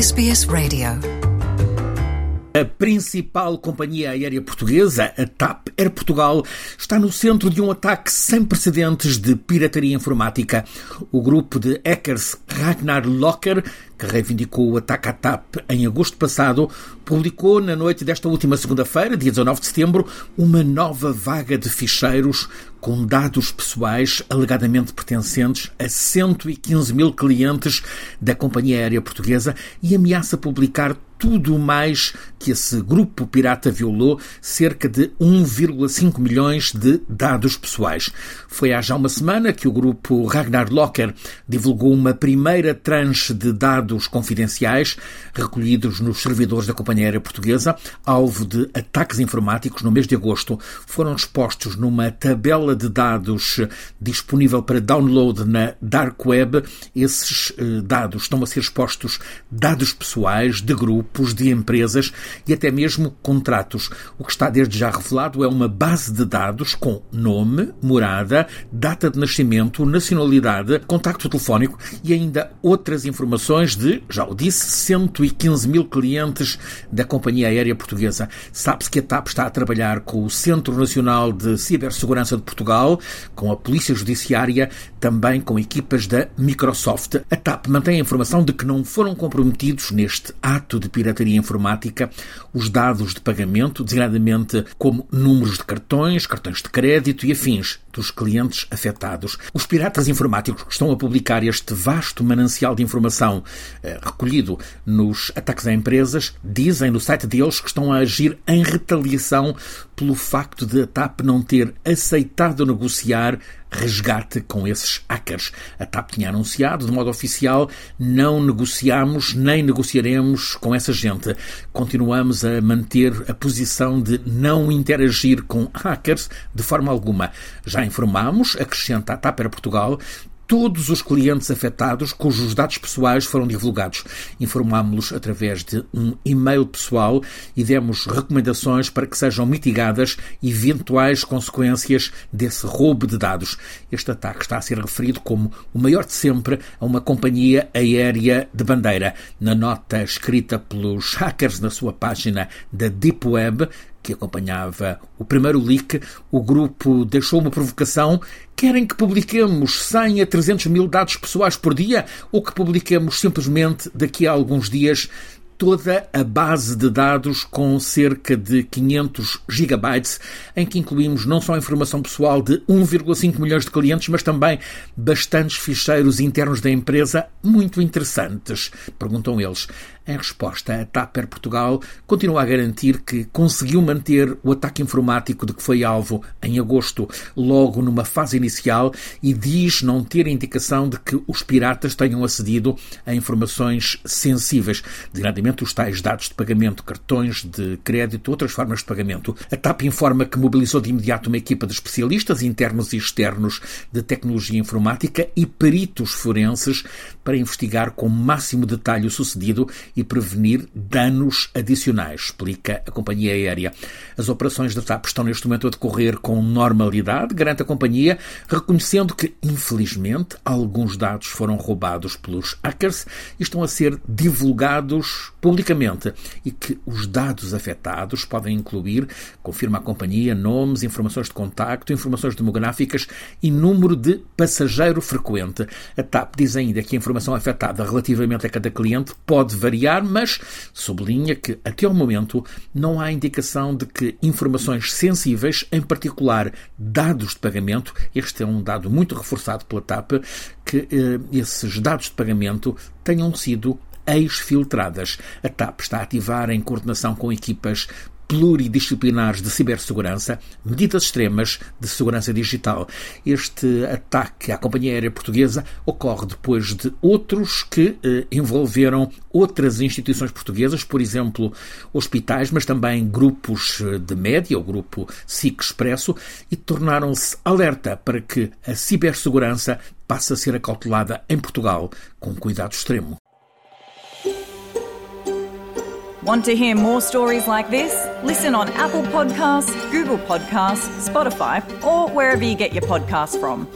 SBS Radio. A principal companhia aérea portuguesa, a TAP Air Portugal, está no centro de um ataque sem precedentes de pirataria informática. O grupo de hackers Ragnar Locker, que reivindicou o ataque à TAP em agosto passado, publicou na noite desta última segunda-feira, dia 19 de setembro, uma nova vaga de ficheiros com dados pessoais alegadamente pertencentes a 115 mil clientes da companhia aérea portuguesa e ameaça publicar tudo mais que esse grupo pirata violou, cerca de 1,5 milhões de dados pessoais. Foi há já uma semana que o grupo Ragnar Locker divulgou uma primeira tranche de dados confidenciais recolhidos nos servidores da companhia aérea portuguesa, alvo de ataques informáticos no mês de agosto. Foram expostos numa tabela de dados disponível para download na Dark Web. Esses eh, dados estão a ser expostos dados pessoais de grupos, de empresas e até mesmo contratos. O que está desde já revelado é uma base de dados com nome, morada, data de nascimento, nacionalidade, contacto telefónico e ainda outras informações de, já o disse, 115 mil clientes da companhia aérea portuguesa. Sabe-se que a TAP está a trabalhar com o Centro Nacional de Cibersegurança de Portugal, com a Polícia Judiciária, também com equipas da Microsoft. A TAP mantém a informação de que não foram comprometidos neste ato de pirataria informática os dados de pagamento, designadamente como números de cartões, cartões de crédito e afins dos clientes afetados. Os piratas informáticos estão a publicar este vasto manancial de informação eh, recolhido nos ataques a empresas, dizem no site deles que estão a agir em retaliação pelo facto de a TAP não ter aceitado negociar resgate com esses hackers. A TAP tinha anunciado de modo oficial: não negociamos nem negociaremos com essa gente. Continuamos a manter a posição de não interagir com hackers de forma alguma. Já informamos, acrescenta a TAP para Portugal, todos os clientes afetados cujos dados pessoais foram divulgados. Informámos-los através de um e-mail pessoal e demos recomendações para que sejam mitigadas eventuais consequências desse roubo de dados. Este ataque está a ser referido como o maior de sempre a uma companhia aérea de bandeira. Na nota escrita pelos hackers na sua página da Deep Web, que acompanhava o primeiro leak, o grupo deixou uma provocação. Querem que publiquemos 100 a 300 mil dados pessoais por dia ou que publiquemos simplesmente daqui a alguns dias toda a base de dados com cerca de 500 gigabytes, em que incluímos não só a informação pessoal de 1,5 milhões de clientes, mas também bastantes ficheiros internos da empresa muito interessantes, perguntam eles. Em resposta, a TAPER Portugal continua a garantir que conseguiu manter o ataque informático de que foi alvo em agosto, logo numa fase inicial, e diz não ter indicação de que os piratas tenham acedido a informações sensíveis, designadamente os tais dados de pagamento, cartões de crédito, outras formas de pagamento. A TAP informa que mobilizou de imediato uma equipa de especialistas internos e externos de tecnologia informática e peritos forenses para investigar com máximo detalhe o sucedido e prevenir danos adicionais, explica a companhia aérea. As operações da TAP estão neste momento a decorrer com normalidade, garante a companhia, reconhecendo que, infelizmente, alguns dados foram roubados pelos hackers e estão a ser divulgados publicamente e que os dados afetados podem incluir, confirma a companhia, nomes, informações de contacto, informações demográficas e número de passageiro frequente. A TAP diz ainda que a informação afetada relativamente a cada cliente pode variar mas sublinha que, até ao momento, não há indicação de que informações sensíveis, em particular dados de pagamento, este é um dado muito reforçado pela TAP, que eh, esses dados de pagamento tenham sido exfiltradas. A TAP está a ativar, em coordenação com equipas pluridisciplinares de cibersegurança, medidas extremas de segurança digital. Este ataque à companhia aérea portuguesa ocorre depois de outros que eh, envolveram outras instituições portuguesas, por exemplo, hospitais, mas também grupos eh, de média, o grupo SIC Expresso, e tornaram-se alerta para que a cibersegurança passe a ser acautelada em Portugal com cuidado extremo. Want to hear more stories like this? Listen on Apple Podcasts, Google Podcasts, Spotify, or wherever you get your podcasts from.